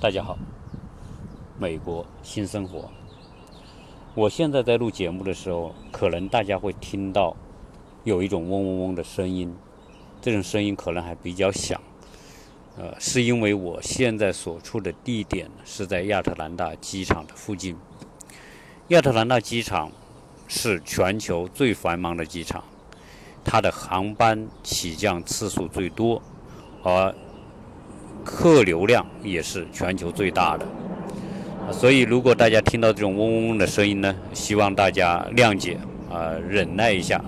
大家好，美国新生活。我现在在录节目的时候，可能大家会听到有一种嗡嗡嗡的声音，这种声音可能还比较响。呃，是因为我现在所处的地点是在亚特兰大机场的附近。亚特兰大机场是全球最繁忙的机场，它的航班起降次数最多，而客流量也是全球最大的，所以如果大家听到这种嗡嗡嗡的声音呢，希望大家谅解啊，忍耐一下。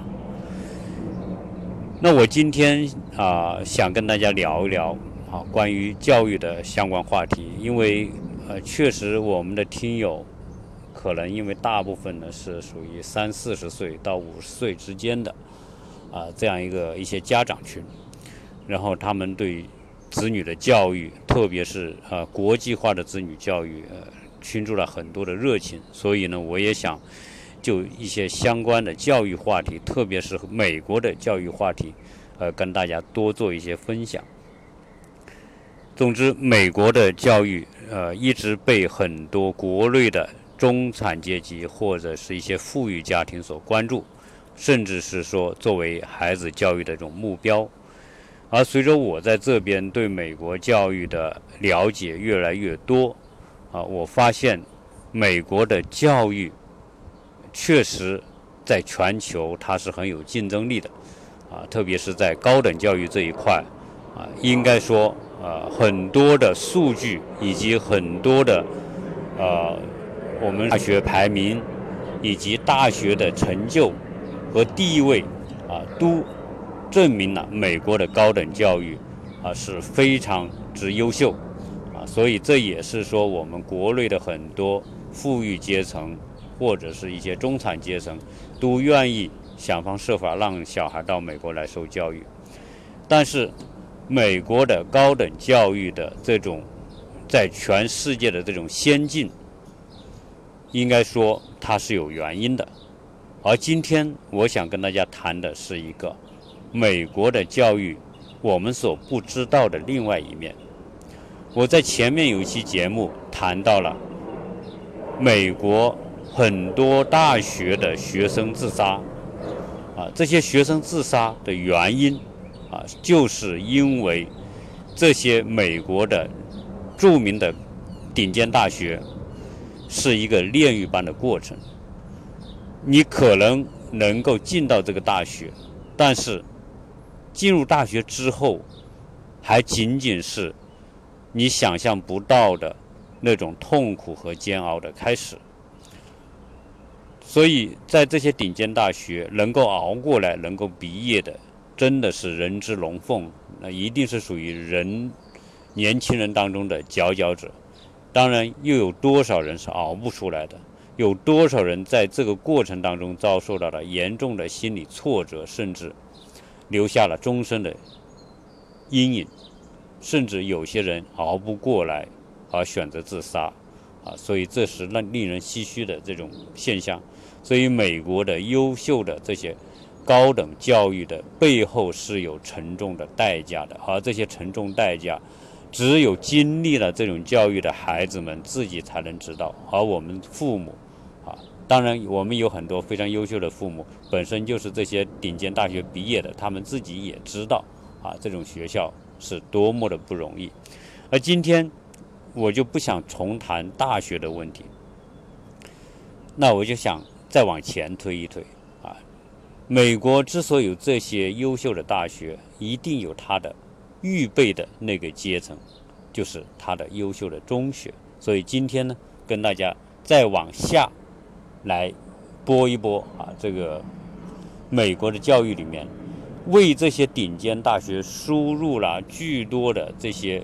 那我今天啊，想跟大家聊一聊啊，关于教育的相关话题，因为呃，确实我们的听友可能因为大部分呢是属于三四十岁到五十岁之间的啊这样一个一些家长群，然后他们对。子女的教育，特别是呃国际化的子女教育，呃，倾注了很多的热情。所以呢，我也想就一些相关的教育话题，特别是美国的教育话题，呃，跟大家多做一些分享。总之，美国的教育，呃，一直被很多国内的中产阶级或者是一些富裕家庭所关注，甚至是说作为孩子教育的一种目标。而随着我在这边对美国教育的了解越来越多，啊，我发现美国的教育确实在全球它是很有竞争力的，啊，特别是在高等教育这一块，啊，应该说，呃，很多的数据以及很多的，呃，我们大学排名以及大学的成就和地位，啊，都。证明了美国的高等教育啊是非常之优秀啊，所以这也是说我们国内的很多富裕阶层或者是一些中产阶层都愿意想方设法让小孩到美国来受教育。但是，美国的高等教育的这种在全世界的这种先进，应该说它是有原因的。而今天我想跟大家谈的是一个。美国的教育，我们所不知道的另外一面。我在前面有一期节目谈到了美国很多大学的学生自杀，啊，这些学生自杀的原因，啊，就是因为这些美国的著名的顶尖大学是一个炼狱般的过程。你可能能够进到这个大学，但是。进入大学之后，还仅仅是你想象不到的那种痛苦和煎熬的开始。所以在这些顶尖大学能够熬过来、能够毕业的，真的是人之龙凤，那一定是属于人年轻人当中的佼佼者。当然，又有多少人是熬不出来的？有多少人在这个过程当中遭受到了严重的心理挫折，甚至？留下了终身的阴影，甚至有些人熬不过来而选择自杀，啊，所以这是让令人唏嘘的这种现象。所以，美国的优秀的这些高等教育的背后是有沉重的代价的，而这些沉重代价，只有经历了这种教育的孩子们自己才能知道，而我们父母。当然，我们有很多非常优秀的父母，本身就是这些顶尖大学毕业的，他们自己也知道啊，这种学校是多么的不容易。而今天，我就不想重谈大学的问题，那我就想再往前推一推啊。美国之所以有这些优秀的大学，一定有它的预备的那个阶层，就是它的优秀的中学。所以今天呢，跟大家再往下。来播一播啊！这个美国的教育里面，为这些顶尖大学输入了巨多的这些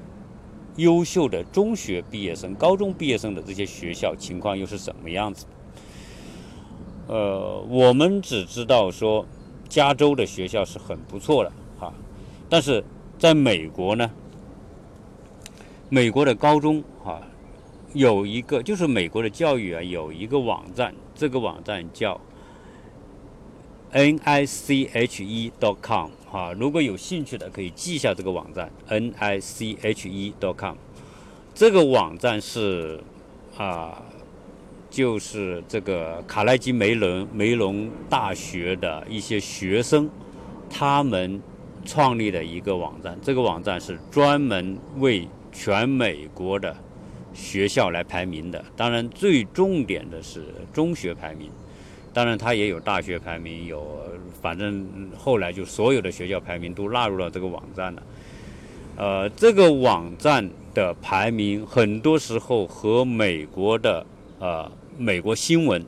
优秀的中学毕业生、高中毕业生的这些学校情况又是什么样子？呃，我们只知道说加州的学校是很不错的哈，但是在美国呢，美国的高中哈。有一个就是美国的教育啊，有一个网站，这个网站叫 n i c h e dot com 哈，如果有兴趣的可以记一下这个网站 n i c h e dot com。这个网站是啊，就是这个卡耐基梅隆梅隆大学的一些学生他们创立的一个网站。这个网站是专门为全美国的学校来排名的。当然，最重点的是中学排名。当然，它也有大学排名，有反正后来就所有的学校排名都纳入了这个网站了。呃，这个网站的排名很多时候和美国的呃美国新闻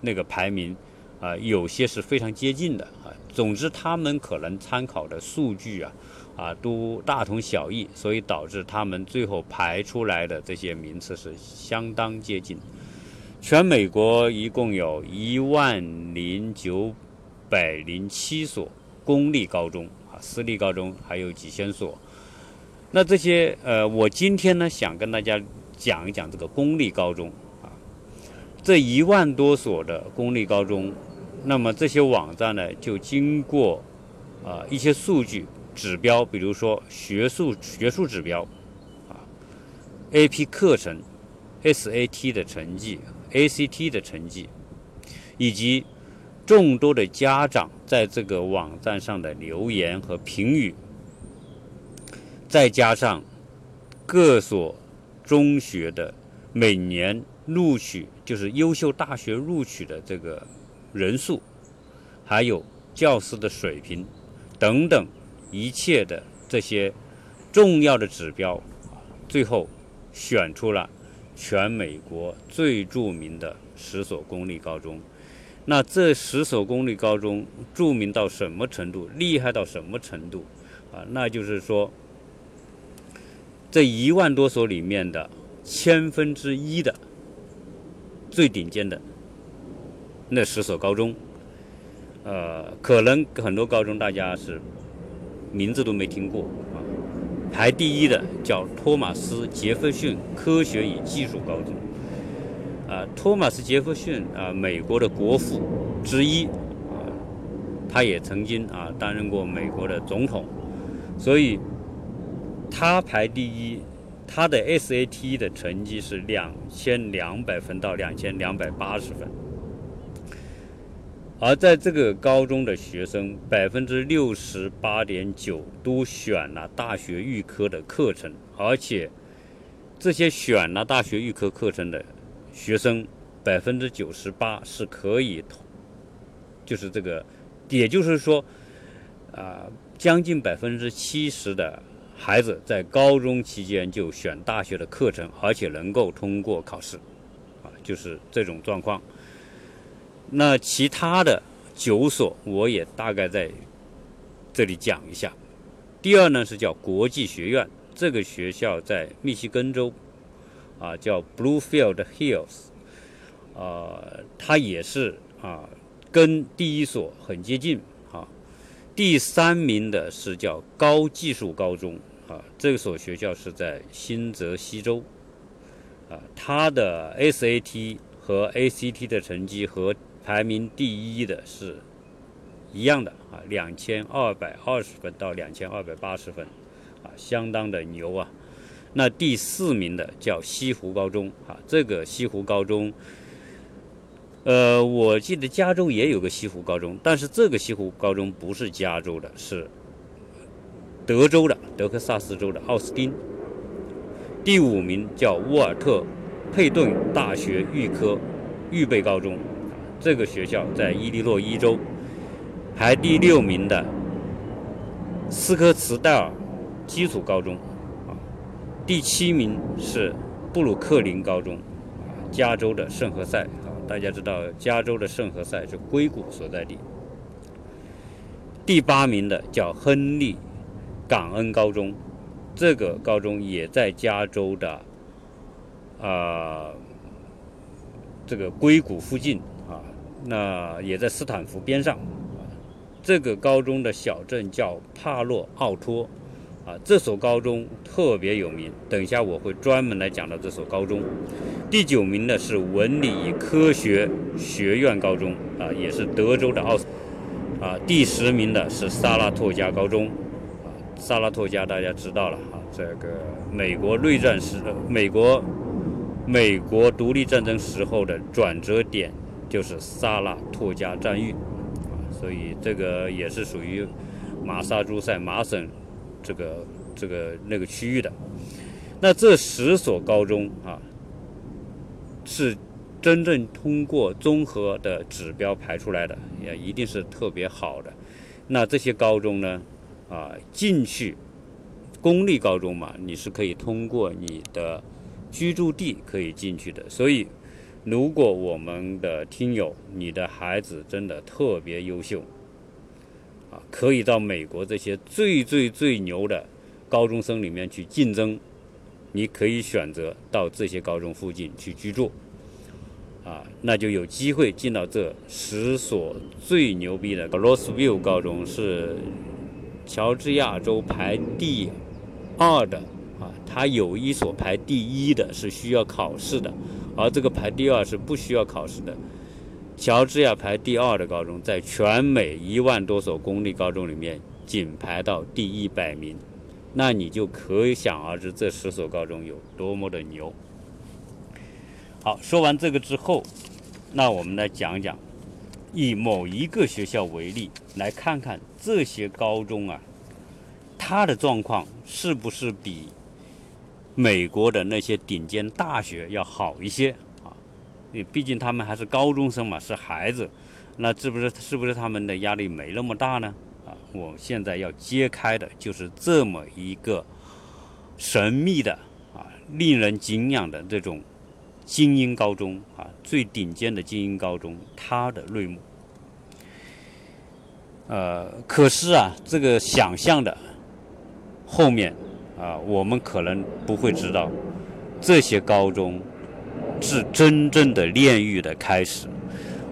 那个排名啊有些是非常接近的啊。总之，他们可能参考的数据啊啊都大同小异，所以导致他们最后排出来的这些名次是相当接近。全美国一共有一万零九百零七所公立高中啊，私立高中还有几千所。那这些呃，我今天呢想跟大家讲一讲这个公立高中啊，这一万多所的公立高中，那么这些网站呢就经过啊一些数据指标，比如说学术学术指标啊，AP 课程，SAT 的成绩。ACT 的成绩，以及众多的家长在这个网站上的留言和评语，再加上各所中学的每年录取，就是优秀大学录取的这个人数，还有教师的水平等等一切的这些重要的指标，最后选出了。全美国最著名的十所公立高中，那这十所公立高中著名到什么程度，厉害到什么程度啊？那就是说，这一万多所里面的千分之一的最顶尖的那十所高中，呃，可能很多高中大家是名字都没听过啊。排第一的叫托马斯·杰弗逊科学与技术高中，啊，托马斯·杰弗逊啊，美国的国父之一，啊，他也曾经啊担任过美国的总统，所以他排第一，他的 SAT 的成绩是两千两百分到两千两百八十分。而在这个高中的学生，百分之六十八点九都选了大学预科的课程，而且这些选了大学预科课程的学生，百分之九十八是可以，就是这个，也就是说，啊，将近百分之七十的孩子在高中期间就选大学的课程，而且能够通过考试，啊，就是这种状况。那其他的九所，我也大概在这里讲一下。第二呢是叫国际学院，这个学校在密西根州，啊叫 Bluefield Hills，啊它也是啊跟第一所很接近啊。第三名的是叫高技术高中，啊这所学校是在新泽西州，啊它的 SAT 和 ACT 的成绩和排名第一的是一样的啊，两千二百二十分到两千二百八十分，啊，相当的牛啊。那第四名的叫西湖高中啊，这个西湖高中，呃，我记得加州也有个西湖高中，但是这个西湖高中不是加州的，是德州的德克萨斯州的奥斯汀。第五名叫沃尔特佩顿大学预科预备高中。这个学校在伊利诺伊州排第六名的斯科茨戴尔基础高中，啊，第七名是布鲁克林高中，加州的圣何塞，啊，大家知道加州的圣何塞是硅谷所在地。第八名的叫亨利感恩高中，这个高中也在加州的啊这个硅谷附近。那也在斯坦福边上，这个高中的小镇叫帕洛奥托，啊，这所高中特别有名。等一下我会专门来讲到这所高中。第九名的是文理科学学院高中，啊，也是德州的奥斯。啊，第十名的是萨拉托加高中，啊，萨拉托加大家知道了啊，这个美国内战时，美国美国独立战争时候的转折点就是萨拉托加战役啊，所以这个也是属于马萨诸塞马省这个这个那个区域的。那这十所高中啊，是真正通过综合的指标排出来的，也一定是特别好的。那这些高中呢？啊，进去公立高中嘛，你是可以通过你的居住地可以进去的。所以，如果我们的听友，你的孩子真的特别优秀，啊，可以到美国这些最最最牛的高中生里面去竞争，你可以选择到这些高中附近去居住，啊，那就有机会进到这十所最牛逼的 Roseville 高中是。乔治亚州排第二的啊，它有一所排第一的，是需要考试的，而这个排第二是不需要考试的。乔治亚排第二的高中，在全美一万多所公立高中里面，仅排到第一百名，那你就可想而知这十所高中有多么的牛。好，说完这个之后，那我们来讲讲。以某一个学校为例，来看看这些高中啊，它的状况是不是比美国的那些顶尖大学要好一些啊？你毕竟他们还是高中生嘛，是孩子，那是不是是不是他们的压力没那么大呢？啊，我现在要揭开的就是这么一个神秘的啊，令人敬仰的这种。精英高中啊，最顶尖的精英高中，它的内幕。呃，可是啊，这个想象的后面啊，我们可能不会知道，这些高中是真正的炼狱的开始。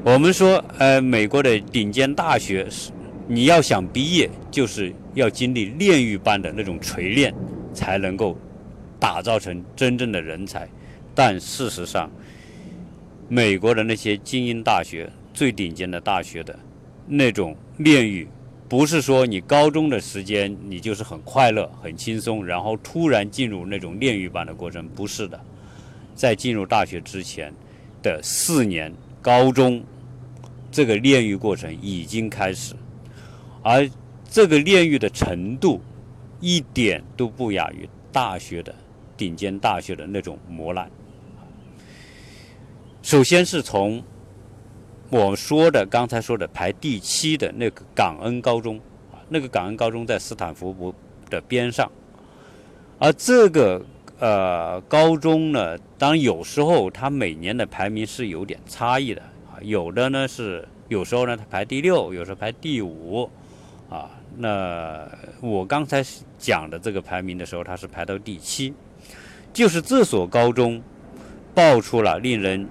我们说，呃，美国的顶尖大学是你要想毕业，就是要经历炼狱般的那种锤炼，才能够打造成真正的人才。但事实上，美国的那些精英大学、最顶尖的大学的那种炼狱，不是说你高中的时间你就是很快乐、很轻松，然后突然进入那种炼狱般的过程，不是的。在进入大学之前的四年高中，这个炼狱过程已经开始，而这个炼狱的程度一点都不亚于大学的顶尖大学的那种磨难。首先是从我说的刚才说的排第七的那个港恩高中啊，那个港恩高中在斯坦福的边上，而这个呃高中呢，当然有时候它每年的排名是有点差异的啊，有的呢是有时候呢它排第六，有时候排第五啊。那我刚才讲的这个排名的时候，它是排到第七，就是这所高中爆出了令人。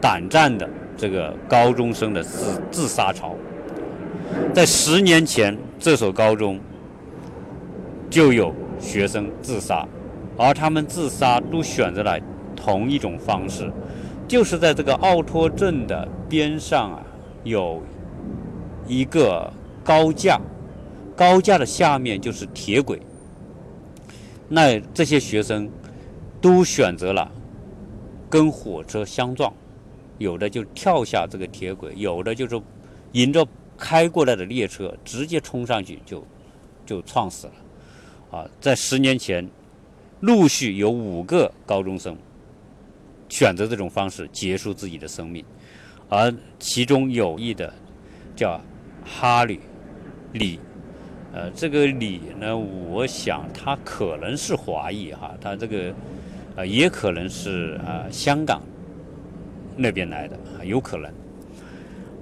胆战的这个高中生的自自杀潮，在十年前，这所高中就有学生自杀，而他们自杀都选择了同一种方式，就是在这个奥托镇的边上啊，有一个高架，高架的下面就是铁轨，那这些学生都选择了跟火车相撞。有的就跳下这个铁轨，有的就是迎着开过来的列车直接冲上去就就撞死了。啊，在十年前，陆续有五个高中生选择这种方式结束自己的生命，而其中有一的叫哈里李，呃，这个李呢，我想他可能是华裔哈，他这个呃也可能是啊香港。那边来的有可能，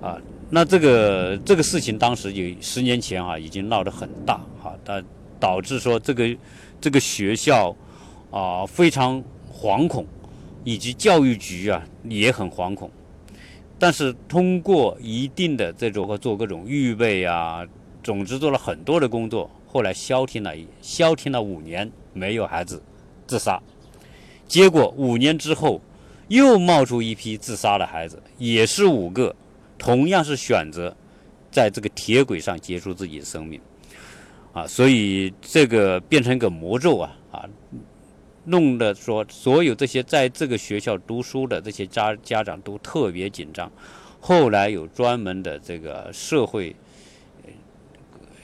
啊，那这个这个事情当时有十年前啊，已经闹得很大哈，它导致说这个这个学校啊非常惶恐，以及教育局啊也很惶恐，但是通过一定的这种和做各种预备啊，总之做了很多的工作，后来消停了消停了五年，没有孩子自杀，结果五年之后。又冒出一批自杀的孩子，也是五个，同样是选择在这个铁轨上结束自己的生命。啊，所以这个变成一个魔咒啊啊，弄得说所有这些在这个学校读书的这些家家长都特别紧张。后来有专门的这个社会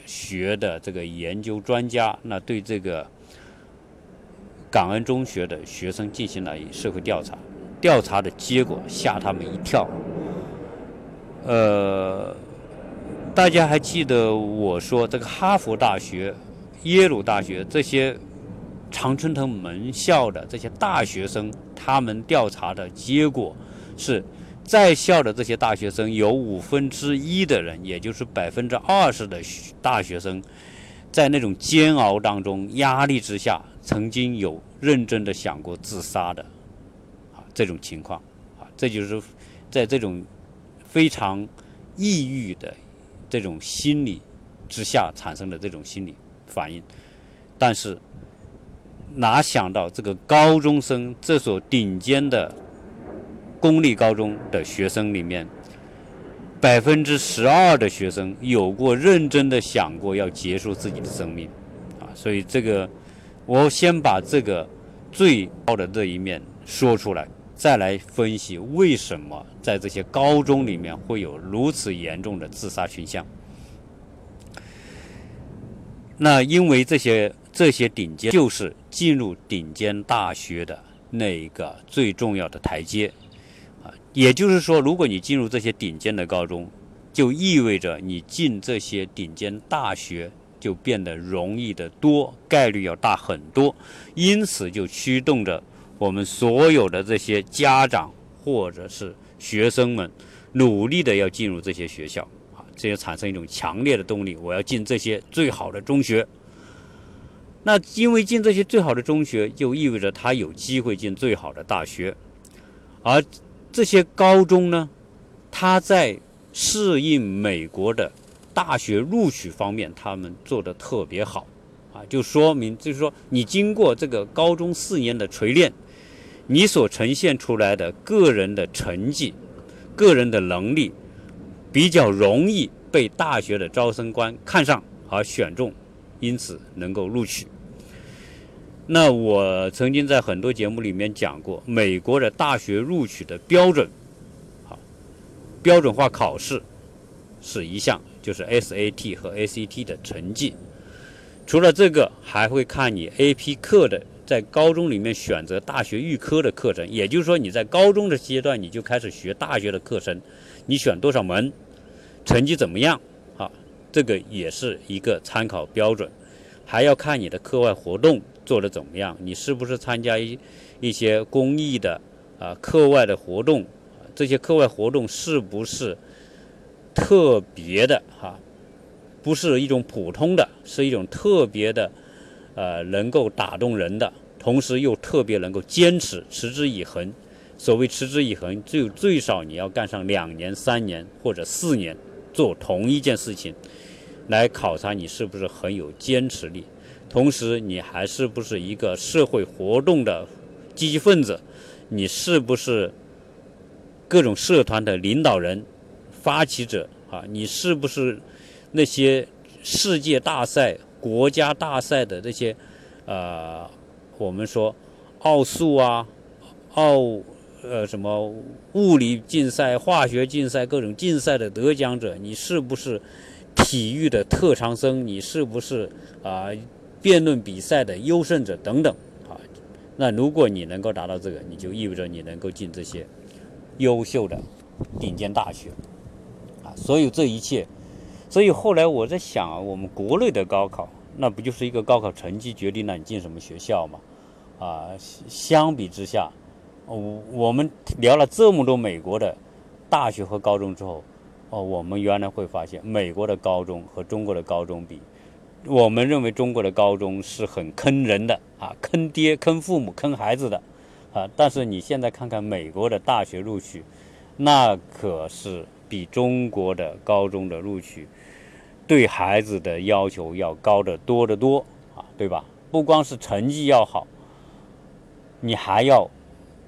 学的这个研究专家，那对这个感恩中学的学生进行了社会调查，调查的结果吓他们一跳。呃，大家还记得我说这个哈佛大学、耶鲁大学这些常春藤门校的这些大学生，他们调查的结果是。在校的这些大学生有五分之一的人，也就是百分之二十的大学生，在那种煎熬当中、压力之下，曾经有认真的想过自杀的，这种情况，啊，这就是在这种非常抑郁的这种心理之下产生的这种心理反应。但是，哪想到这个高中生，这所顶尖的。公立高中的学生里面，百分之十二的学生有过认真的想过要结束自己的生命，啊，所以这个我先把这个最高的这一面说出来，再来分析为什么在这些高中里面会有如此严重的自杀倾向。那因为这些这些顶尖就是进入顶尖大学的那一个最重要的台阶啊。也就是说，如果你进入这些顶尖的高中，就意味着你进这些顶尖大学就变得容易的多，概率要大很多。因此，就驱动着我们所有的这些家长或者是学生们，努力的要进入这些学校啊，这也产生一种强烈的动力：我要进这些最好的中学。那因为进这些最好的中学，就意味着他有机会进最好的大学，而。这些高中呢，他在适应美国的大学录取方面，他们做的特别好，啊，就说明就是说，你经过这个高中四年的锤炼，你所呈现出来的个人的成绩、个人的能力，比较容易被大学的招生官看上而选中，因此能够录取。那我曾经在很多节目里面讲过，美国的大学录取的标准，好，标准化考试是一项，就是 SAT 和 ACT 的成绩。除了这个，还会看你 AP 课的，在高中里面选择大学预科的课程，也就是说你在高中的阶段你就开始学大学的课程，你选多少门，成绩怎么样，啊，这个也是一个参考标准。还要看你的课外活动。做的怎么样？你是不是参加一一些公益的啊课外的活动？这些课外活动是不是特别的哈？不是一种普通的，是一种特别的，呃，能够打动人的，同时又特别能够坚持持之以恒。所谓持之以恒，就最少你要干上两年、三年或者四年，做同一件事情，来考察你是不是很有坚持力。同时，你还是不是一个社会活动的积极分子？你是不是各种社团的领导人、发起者啊？你是不是那些世界大赛、国家大赛的这些呃，我们说奥数啊、奥呃什么物理竞赛、化学竞赛各种竞赛的得奖者？你是不是体育的特长生？你是不是啊？辩论比赛的优胜者等等，啊，那如果你能够达到这个，你就意味着你能够进这些优秀的顶尖大学，啊，所有这一切，所以后来我在想，我们国内的高考，那不就是一个高考成绩决定了你进什么学校吗？啊，相比之下，我我们聊了这么多美国的大学和高中之后，哦，我们原来会发现，美国的高中和中国的高中比。我们认为中国的高中是很坑人的啊，坑爹、坑父母、坑孩子的啊。但是你现在看看美国的大学录取，那可是比中国的高中的录取对孩子的要求要高得多得多啊，对吧？不光是成绩要好，你还要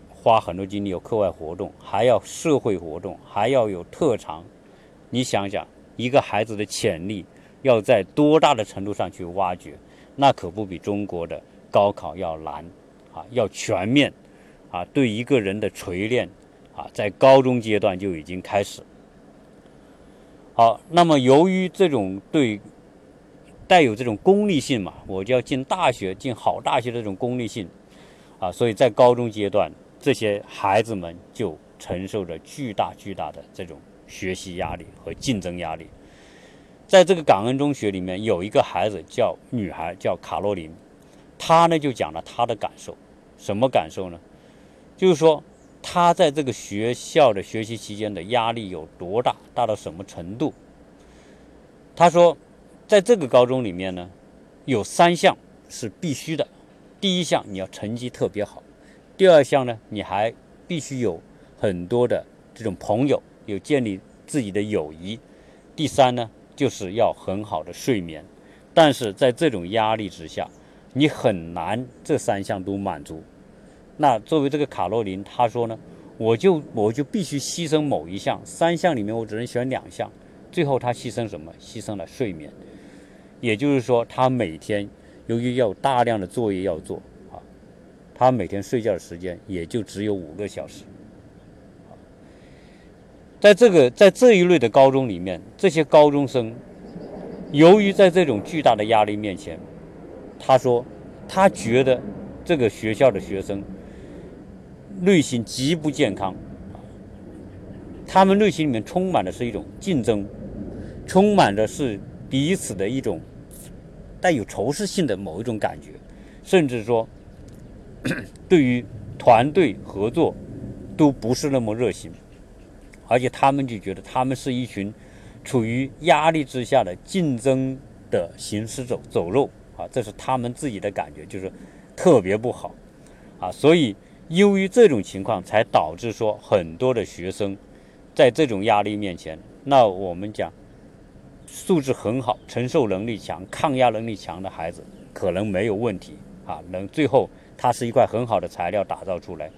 花很多精力有课外活动，还要社会活动，还要有特长。你想想，一个孩子的潜力。要在多大的程度上去挖掘，那可不比中国的高考要难啊，要全面啊，对一个人的锤炼啊，在高中阶段就已经开始。好，那么由于这种对带有这种功利性嘛，我就要进大学，进好大学的这种功利性啊，所以在高中阶段，这些孩子们就承受着巨大巨大的这种学习压力和竞争压力。在这个感恩中学里面，有一个孩子叫女孩，叫卡洛琳，她呢就讲了她的感受，什么感受呢？就是说。他在这个学校的学习期间的压力有多大？大到什么程度？他说，在这个高中里面呢，有三项是必须的。第一项，你要成绩特别好；第二项呢，你还必须有很多的这种朋友，有建立自己的友谊；第三呢，就是要很好的睡眠。但是在这种压力之下，你很难这三项都满足。那作为这个卡洛琳，她说呢，我就我就必须牺牲某一项，三项里面我只能选两项，最后她牺牲什么？牺牲了睡眠。也就是说，她每天由于要大量的作业要做啊，她每天睡觉的时间也就只有五个小时。在这个在这一类的高中里面，这些高中生由于在这种巨大的压力面前，他说他觉得这个学校的学生。内心极不健康，他们内心里面充满的是一种竞争，充满的是彼此的一种带有仇视性的某一种感觉，甚至说 对于团队合作都不是那么热心，而且他们就觉得他们是一群处于压力之下的竞争的行尸走走肉啊，这是他们自己的感觉，就是特别不好啊，所以。由于这种情况，才导致说很多的学生在这种压力面前，那我们讲素质很好、承受能力强、抗压能力强的孩子可能没有问题啊，能最后他是一块很好的材料打造出来。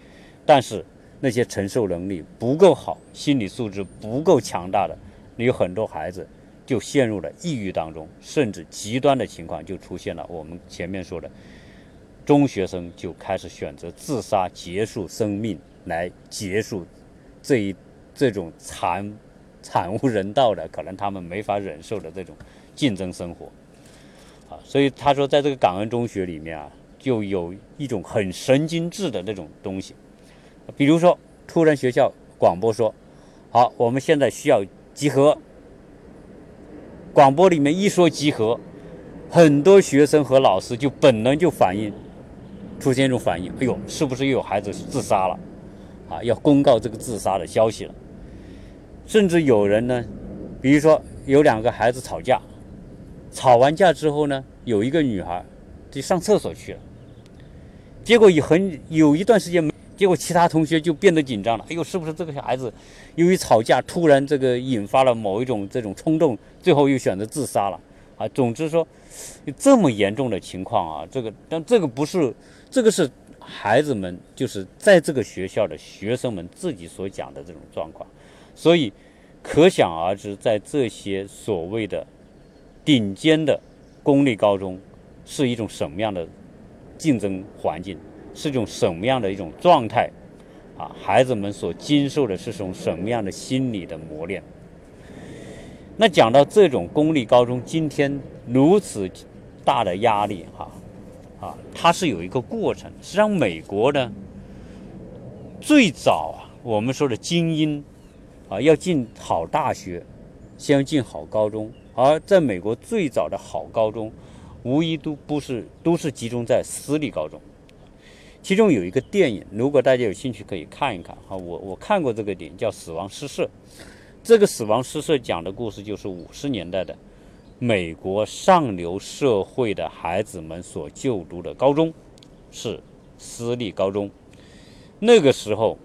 但是那些承受能力不够好、心理素质不够强大的，有很多孩子就陷入了抑郁当中，甚至极端的情况就出现了。我们前面说的。中学生就开始选择自杀结束生命，来结束这一这种惨惨无人道的，可能他们没法忍受的这种竞争生活啊。所以他说，在这个感恩中学里面啊，就有一种很神经质的那种东西，比如说，突然学校广播说：“好，我们现在需要集合。”广播里面一说集合，很多学生和老师就本能就反应。出现一种反应，哎呦，是不是又有孩子自杀了？啊，要公告这个自杀的消息了。甚至有人呢，比如说有两个孩子吵架，吵完架之后呢，有一个女孩就上厕所去了。结果有很有一段时间没，结果其他同学就变得紧张了。哎呦，是不是这个小孩子由于吵架突然这个引发了某一种这种冲动，最后又选择自杀了？啊，总之说，这么严重的情况啊，这个但这个不是。这个是孩子们，就是在这个学校的学生们自己所讲的这种状况，所以可想而知，在这些所谓的顶尖的公立高中，是一种什么样的竞争环境，是一种什么样的一种状态啊？孩子们所经受的是种什么样的心理的磨练？那讲到这种公立高中今天如此大的压力，哈。啊它是有一个过程。实际上，美国呢，最早啊，我们说的精英啊，要进好大学，先要进好高中。而在美国最早的好高中，无疑都不是都是集中在私立高中。其中有一个电影，如果大家有兴趣可以看一看啊。我我看过这个电影，叫《死亡诗社》。这个《死亡诗社》讲的故事就是五十年代的。美国上流社会的孩子们所就读的高中是私立高中。那个时候，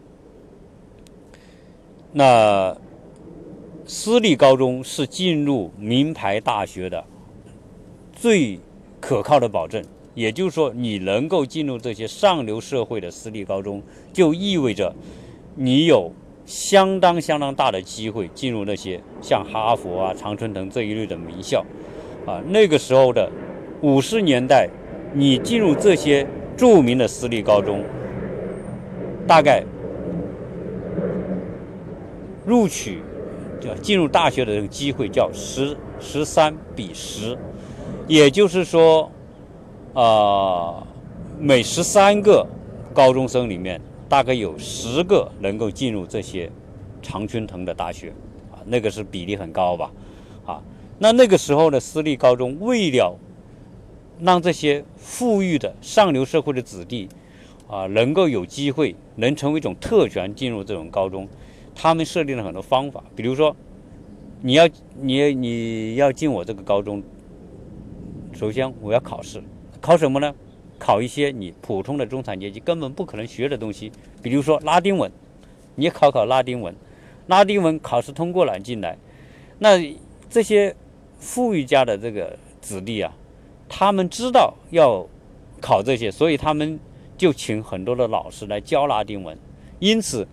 那私立高中是进入名牌大学的最可靠的保证。也就是说，你能够进入这些上流社会的私立高中，就意味着你有。相当相当大的机会进入那些像哈佛啊、常春藤这一类的名校，啊，那个时候的五十年代，你进入这些著名的私立高中，大概录取叫进入大学的这个机会叫十十三比十，也就是说，啊，每十三个高中生里面，大概有十个能够进入这些常春藤的大学，啊，那个是比例很高吧，啊。那那个时候的私立高中，为了让这些富裕的上流社会的子弟啊，能够有机会能成为一种特权进入这种高中，他们设定了很多方法。比如说，你要你你要进我这个高中，首先我要考试，考什么呢？考一些你普通的中产阶级根本不可能学的东西，比如说拉丁文，你考考拉丁文，拉丁文考试通过了进来，那这些。富裕家的这个子弟啊，他们知道要考这些，所以他们就请很多的老师来教拉丁文。因此，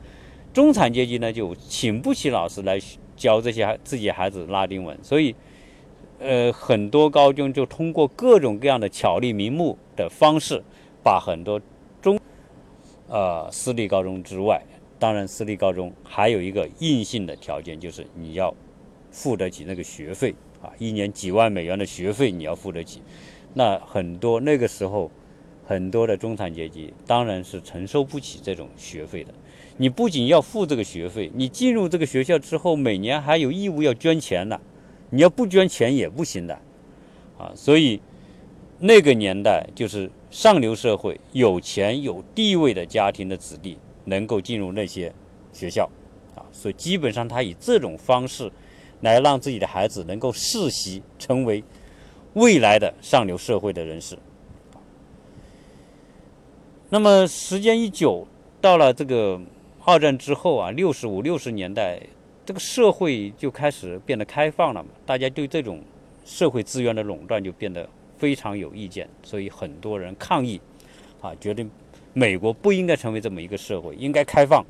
中产阶级呢就请不起老师来教这些自己孩子拉丁文。所以，呃，很多高中就通过各种各样的巧立名目的方式，把很多中呃私立高中之外，当然私立高中还有一个硬性的条件，就是你要付得起那个学费。啊，一年几万美元的学费你要付得起，那很多那个时候，很多的中产阶级当然是承受不起这种学费的。你不仅要付这个学费，你进入这个学校之后，每年还有义务要捐钱呢，你要不捐钱也不行的。啊，所以那个年代就是上流社会、有钱有地位的家庭的子弟能够进入那些学校，啊，所以基本上他以这种方式。来让自己的孩子能够世袭成为未来的上流社会的人士。那么时间一久，到了这个二战之后啊，六十五六十年代，这个社会就开始变得开放了嘛，大家对这种社会资源的垄断就变得非常有意见，所以很多人抗议啊，觉得美国不应该成为这么一个社会，应该开放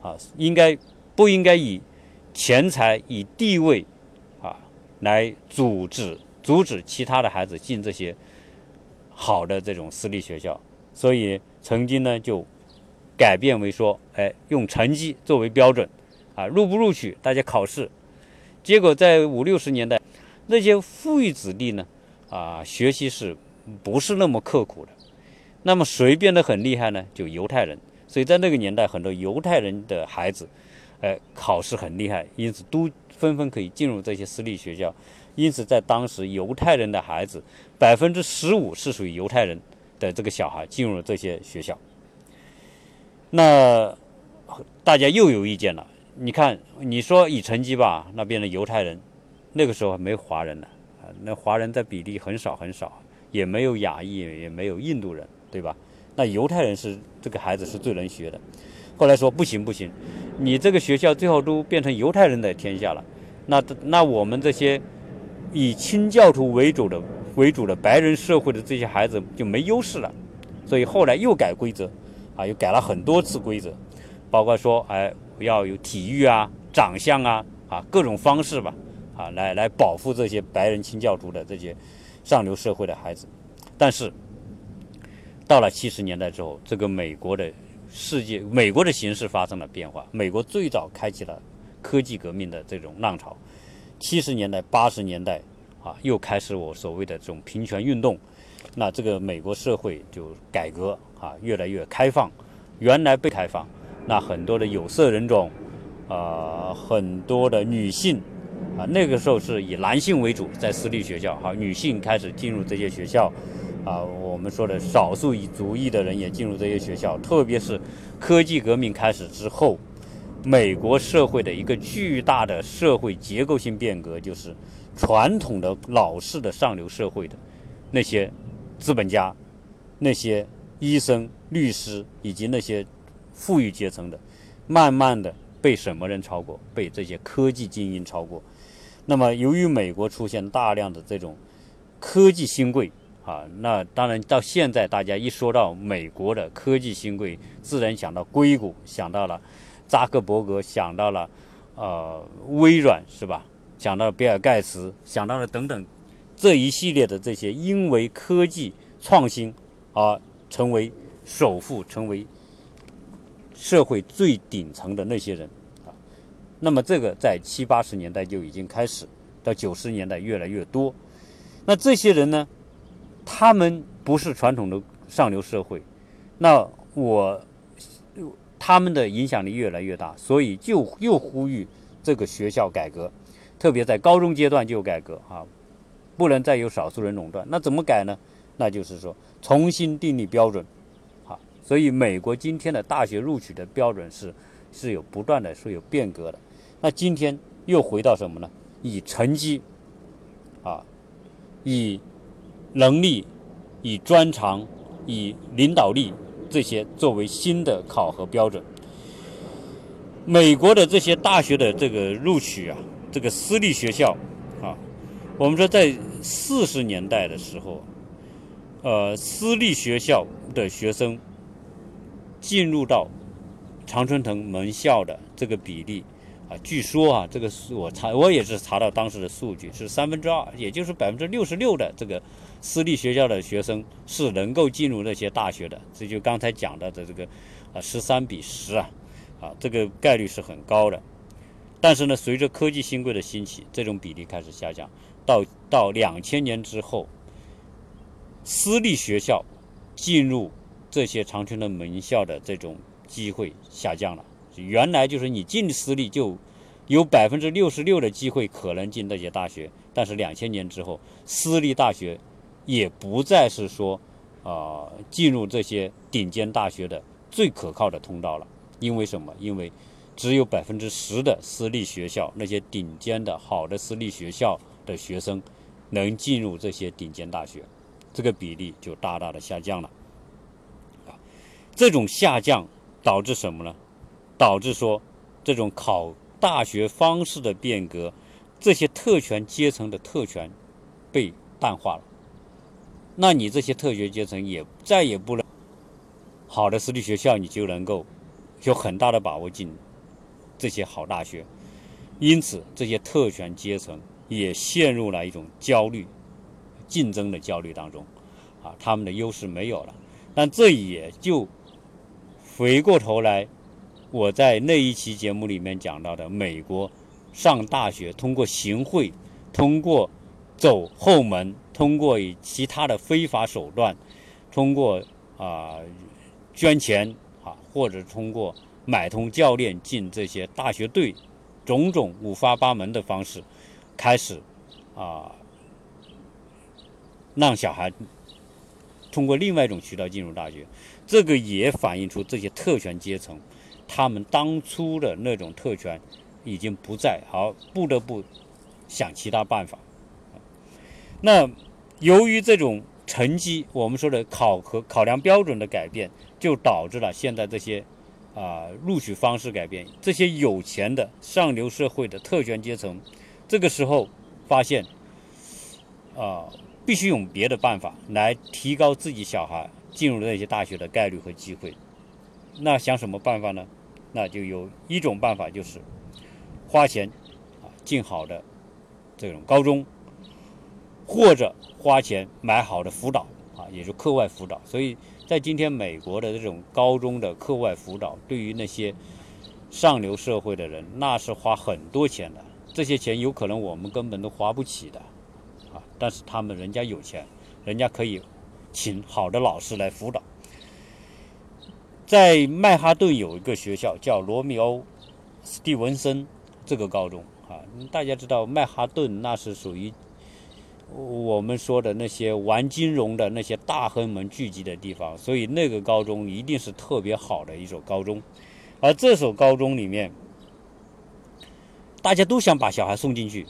啊，应该不应该以。钱财以地位，啊，来阻止阻止其他的孩子进这些好的这种私立学校，所以曾经呢就改变为说，哎，用成绩作为标准，啊，录不录取大家考试。结果在五六十年代，那些富裕子弟呢，啊，学习是不是那么刻苦的？那么谁变得很厉害呢？就犹太人。所以在那个年代，很多犹太人的孩子。哎，考试很厉害，因此都纷纷可以进入这些私立学校。因此，在当时，犹太人的孩子百分之十五是属于犹太人的这个小孩进入了这些学校。那大家又有意见了。你看，你说以成绩吧，那边的犹太人，那个时候还没华人呢，啊，那华人的比例很少很少，也没有亚裔，也没有印度人，对吧？那犹太人是这个孩子是最能学的。后来说不行不行，你这个学校最后都变成犹太人的天下了，那那我们这些以清教徒为主的为主的白人社会的这些孩子就没优势了，所以后来又改规则，啊，又改了很多次规则，包括说哎不要有体育啊、长相啊啊各种方式吧，啊来来保护这些白人清教徒的这些上流社会的孩子，但是到了七十年代之后，这个美国的。世界美国的形势发生了变化。美国最早开启了科技革命的这种浪潮，七十年代、八十年代啊，又开始我所谓的这种平权运动。那这个美国社会就改革啊，越来越开放。原来被开放，那很多的有色人种啊，很多的女性啊，那个时候是以男性为主，在私立学校，哈，女性开始进入这些学校。啊，我们说的少数以族裔的人也进入这些学校，特别是科技革命开始之后，美国社会的一个巨大的社会结构性变革，就是传统的老式的上流社会的那些资本家、那些医生、律师以及那些富裕阶层的，慢慢的被什么人超过？被这些科技精英超过。那么，由于美国出现大量的这种科技新贵。啊，那当然，到现在大家一说到美国的科技新贵，自然想到硅谷，想到了扎克伯格，想到了呃微软，是吧？想到比尔盖茨，想到了等等这一系列的这些因为科技创新而成为首富、成为社会最顶层的那些人啊。那么这个在七八十年代就已经开始，到九十年代越来越多。那这些人呢，他们不是传统的上流社会，那我他们的影响力越来越大，所以就又呼吁这个学校改革，特别在高中阶段就改革啊，不能再有少数人垄断。那怎么改呢？那就是说重新订立标准，所以美国今天的大学录取的标准是是有不断的是有变革的。那今天又回到什么呢？以成绩啊。以能力、以专长、以领导力这些作为新的考核标准。美国的这些大学的这个录取啊，这个私立学校啊，我们说在四十年代的时候，呃，私立学校的学生进入到常春藤门校的这个比例。啊，据说啊，这个是我查，我也是查到当时的数据是三分之二，也就是百分之六十六的这个私立学校的学生是能够进入那些大学的。这就刚才讲到的这个啊，十三比十啊，啊，这个概率是很高的。但是呢，随着科技新贵的兴起，这种比例开始下降。到到两千年之后，私立学校进入这些长春的名校的这种机会下降了。原来就是你进私立就有百分之六十六的机会可能进这些大学，但是两千年之后，私立大学也不再是说啊进入这些顶尖大学的最可靠的通道了。因为什么？因为只有百分之十的私立学校那些顶尖的好的私立学校的学生能进入这些顶尖大学，这个比例就大大的下降了。这种下降导致什么呢？导致说，这种考大学方式的变革，这些特权阶层的特权被淡化了。那你这些特权阶层也再也不能好的私立学校，你就能够有很大的把握进这些好大学。因此，这些特权阶层也陷入了一种焦虑、竞争的焦虑当中。啊，他们的优势没有了。但这也就回过头来。我在那一期节目里面讲到的，美国上大学通过行贿、通过走后门、通过以其他的非法手段、通过啊捐钱啊，或者通过买通教练进这些大学队，种种五花八门的方式，开始啊让小孩通过另外一种渠道进入大学，这个也反映出这些特权阶层。他们当初的那种特权已经不在，而不得不想其他办法。那由于这种成绩，我们说的考核考量标准的改变，就导致了现在这些啊录取方式改变。这些有钱的上流社会的特权阶层，这个时候发现啊，必须用别的办法来提高自己小孩进入那些大学的概率和机会。那想什么办法呢？那就有一种办法，就是花钱啊进好的这种高中，或者花钱买好的辅导啊，也就课外辅导。所以在今天美国的这种高中的课外辅导，对于那些上流社会的人，那是花很多钱的。这些钱有可能我们根本都花不起的啊，但是他们人家有钱，人家可以请好的老师来辅导。在曼哈顿有一个学校叫罗密欧·斯蒂文森这个高中啊，大家知道曼哈顿那是属于我们说的那些玩金融的那些大亨们聚集的地方，所以那个高中一定是特别好的一所高中。而这所高中里面，大家都想把小孩送进去，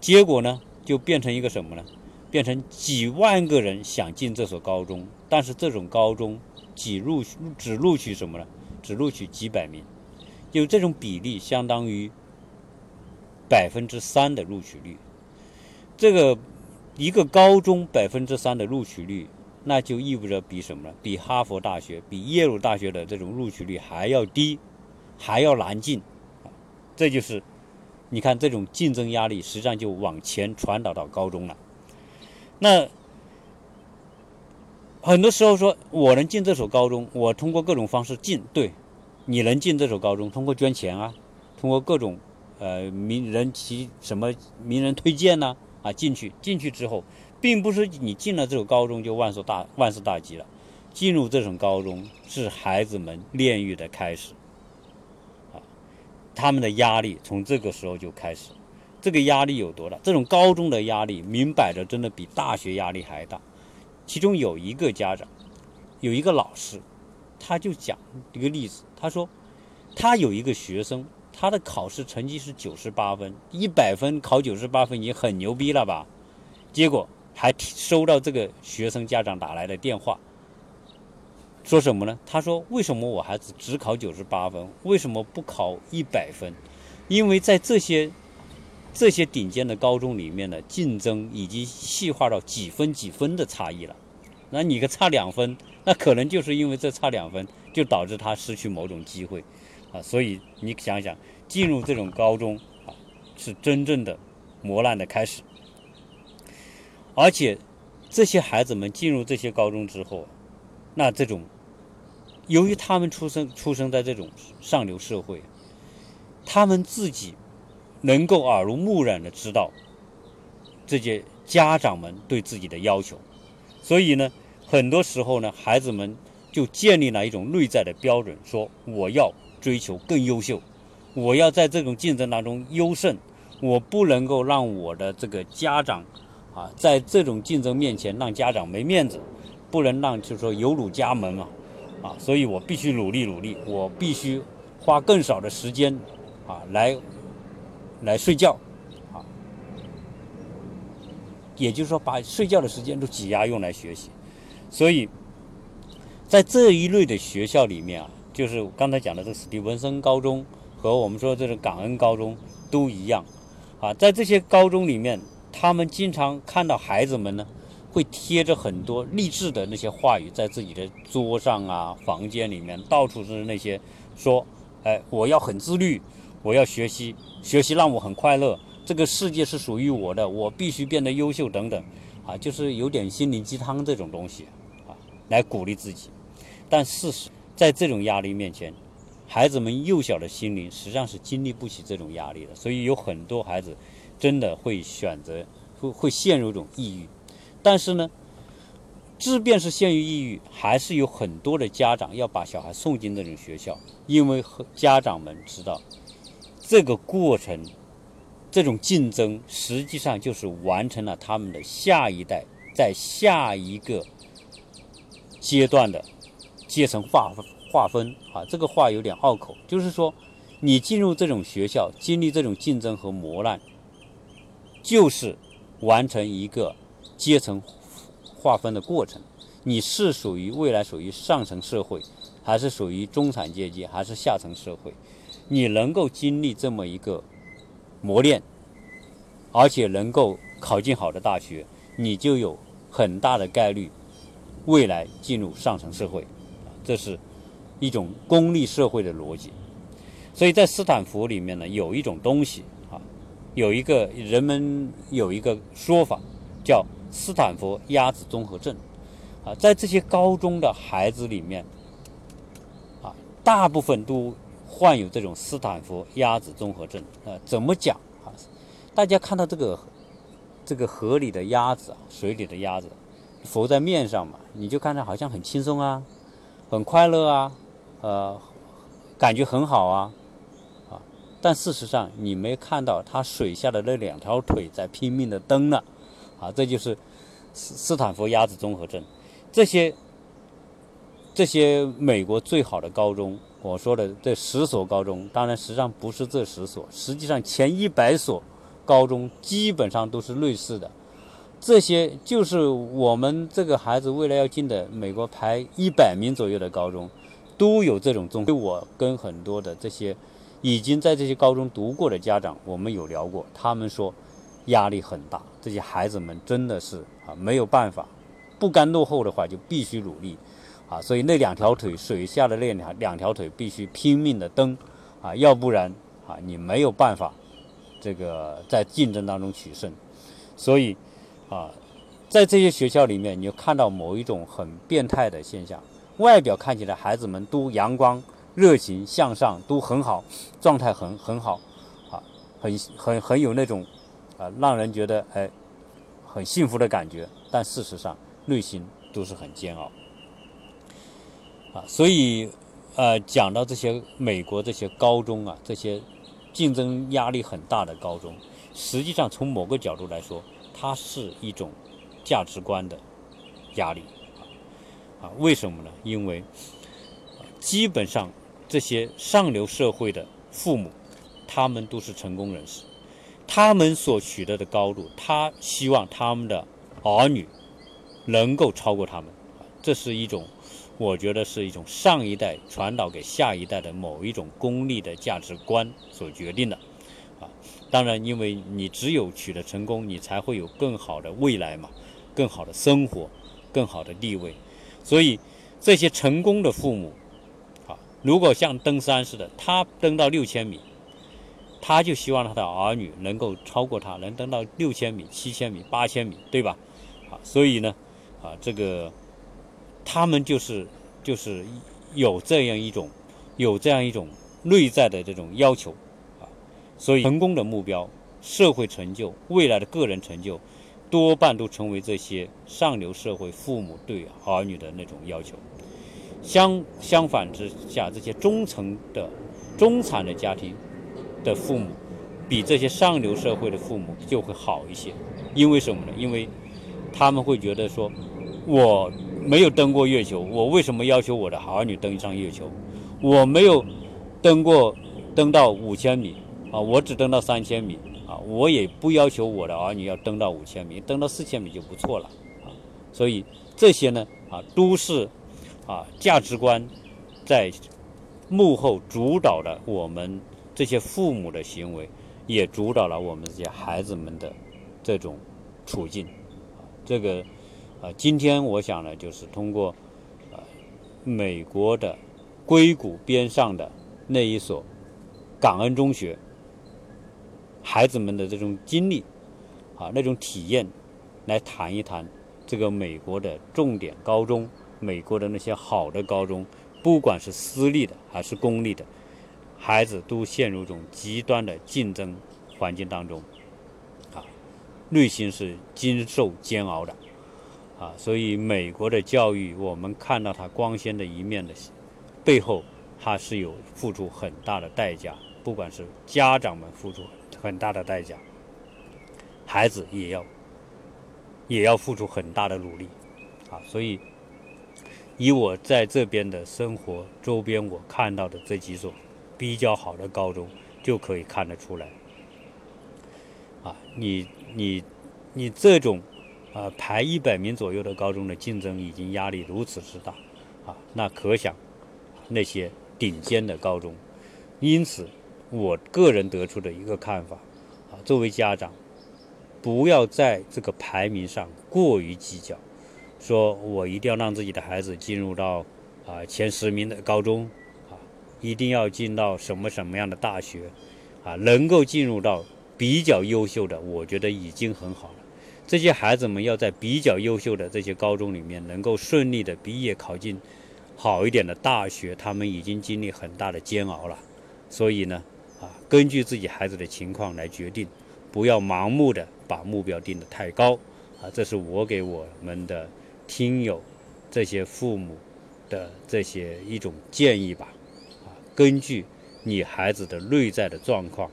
结果呢，就变成一个什么呢？变成几万个人想进这所高中，但是这种高中。只录只录取什么呢？只录取几百名，有这种比例相当于百分之三的录取率。这个一个高中百分之三的录取率，那就意味着比什么呢？比哈佛大学、比耶鲁大学的这种录取率还要低，还要难进。这就是你看这种竞争压力，实际上就往前传导到高中了。那很多时候说我能进这所高中，我通过各种方式进，对，你能进这所高中，通过捐钱啊，通过各种呃名人其什么名人推荐呢啊进去，进去之后，并不是你进了这所高中就万事大万事大吉了。进入这种高中是孩子们炼狱的开始，啊，他们的压力从这个时候就开始，这个压力有多大？这种高中的压力，明摆着真的比大学压力还大。其中有一个家长，有一个老师，他就讲一个例子，他说，他有一个学生，他的考试成绩是九十八分，一百分考九十八分已经很牛逼了吧？结果还收到这个学生家长打来的电话。说什么呢？他说：“为什么我孩子只考九十八分？为什么不考一百分？因为在这些这些顶尖的高中里面的竞争已经细化到几分几分的差异了。那你个差两分，那可能就是因为这差两分，就导致他失去某种机会啊。所以你想想，进入这种高中啊，是真正的磨难的开始。而且这些孩子们进入这些高中之后，那这种。”由于他们出生出生在这种上流社会，他们自己能够耳濡目染的知道这些家长们对自己的要求，所以呢，很多时候呢，孩子们就建立了一种内在的标准，说我要追求更优秀，我要在这种竞争当中优胜，我不能够让我的这个家长啊，在这种竞争面前让家长没面子，不能让就是说有辱家门嘛。啊，所以我必须努力努力，我必须花更少的时间啊来来睡觉啊，也就是说把睡觉的时间都挤压用来学习。所以在这一类的学校里面啊，就是刚才讲的这个史蒂文森高中和我们说这个感恩高中都一样啊，在这些高中里面，他们经常看到孩子们呢。会贴着很多励志的那些话语在自己的桌上啊、房间里面，到处是那些说：“哎，我要很自律，我要学习，学习让我很快乐，这个世界是属于我的，我必须变得优秀等等。”啊，就是有点心灵鸡汤这种东西啊，来鼓励自己。但事实，在这种压力面前，孩子们幼小的心灵实际上是经历不起这种压力的，所以有很多孩子真的会选择会会陷入一种抑郁。但是呢，即便是陷于抑郁，还是有很多的家长要把小孩送进那种学校，因为家长们知道，这个过程，这种竞争实际上就是完成了他们的下一代在下一个阶段的阶层划划分啊。这个话有点拗口，就是说，你进入这种学校，经历这种竞争和磨难，就是完成一个。阶层划分的过程，你是属于未来属于上层社会，还是属于中产阶级，还是下层社会？你能够经历这么一个磨练，而且能够考进好的大学，你就有很大的概率未来进入上层社会。这是一种功利社会的逻辑。所以在斯坦福里面呢，有一种东西啊，有一个人们有一个说法叫。斯坦福鸭子综合症，啊，在这些高中的孩子里面，啊，大部分都患有这种斯坦福鸭子综合症。啊，怎么讲啊？大家看到这个这个河里的鸭子啊，水里的鸭子浮在面上嘛，你就看着好像很轻松啊，很快乐啊，呃，感觉很好啊，啊，但事实上你没看到它水下的那两条腿在拼命的蹬呢。啊，这就是斯斯坦福鸭子综合症。这些这些美国最好的高中，我说的这十所高中，当然实际上不是这十所，实际上前一百所高中基本上都是类似的。这些就是我们这个孩子未来要进的美国排一百名左右的高中，都有这种综。我跟很多的这些已经在这些高中读过的家长，我们有聊过，他们说。压力很大，这些孩子们真的是啊没有办法，不甘落后的话就必须努力，啊，所以那两条腿水下的那两两条腿必须拼命的蹬，啊，要不然啊你没有办法，这个在竞争当中取胜，所以啊在这些学校里面，你就看到某一种很变态的现象：外表看起来孩子们都阳光、热情、向上，都很好，状态很很好，啊，很很很有那种啊，让人觉得哎很幸福的感觉。但事实上，内心都是很煎熬。啊，所以呃，讲到这些美国这些高中啊，这些竞争压力很大的高中，实际上从某个角度来说，它是一种。价值观的压力啊，为什么呢？因为基本上这些上流社会的父母，他们都是成功人士，他们所取得的高度，他希望他们的儿女能够超过他们，这是一种，我觉得是一种上一代传导给下一代的某一种功利的价值观所决定的啊。当然，因为你只有取得成功，你才会有更好的未来嘛。更好的生活，更好的地位，所以这些成功的父母，啊，如果像登山似的，他登到六千米，他就希望他的儿女能够超过他，能登到六千米、七千米、八千米，对吧？啊，所以呢，啊，这个他们就是就是有这样一种有这样一种内在的这种要求，啊，所以成功的目标、社会成就、未来的个人成就。多半都成为这些上流社会父母对儿女的那种要求。相相反之下，这些中层的、中产的家庭的父母，比这些上流社会的父母就会好一些。因为什么呢？因为他们会觉得说，我没有登过月球，我为什么要求我的儿女登上月球？我没有登过，登到五千米啊，我只登到三千米。啊，我也不要求我的儿女要登到五千米，登到四千米就不错了，啊，所以这些呢，啊，都是啊价值观在幕后主导了我们这些父母的行为，也主导了我们这些孩子们的这种处境。这个啊，今天我想呢，就是通过啊美国的硅谷边上的那一所感恩中学。孩子们的这种经历，啊，那种体验，来谈一谈这个美国的重点高中，美国的那些好的高中，不管是私立的还是公立的，孩子都陷入一种极端的竞争环境当中，啊，内心是经受煎熬的，啊，所以美国的教育，我们看到它光鲜的一面的背后，它是有付出很大的代价，不管是家长们付出。很大的代价，孩子也要也要付出很大的努力啊！所以，以我在这边的生活周边，我看到的这几所比较好的高中，就可以看得出来啊！你你你这种啊排一百名左右的高中的竞争已经压力如此之大啊，那可想那些顶尖的高中，因此。我个人得出的一个看法，啊，作为家长，不要在这个排名上过于计较，说我一定要让自己的孩子进入到啊前十名的高中，啊，一定要进到什么什么样的大学，啊，能够进入到比较优秀的，我觉得已经很好了。这些孩子们要在比较优秀的这些高中里面能够顺利的毕业考进好一点的大学，他们已经经历很大的煎熬了。所以呢。啊，根据自己孩子的情况来决定，不要盲目的把目标定得太高。啊，这是我给我们的听友这些父母的这些一种建议吧。啊，根据你孩子的内在的状况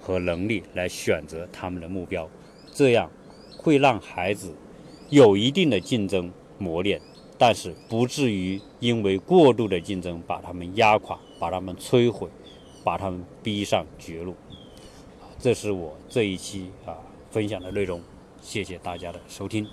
和能力来选择他们的目标，这样会让孩子有一定的竞争磨练，但是不至于因为过度的竞争把他们压垮，把他们摧毁。把他们逼上绝路，这是我这一期啊分享的内容，谢谢大家的收听。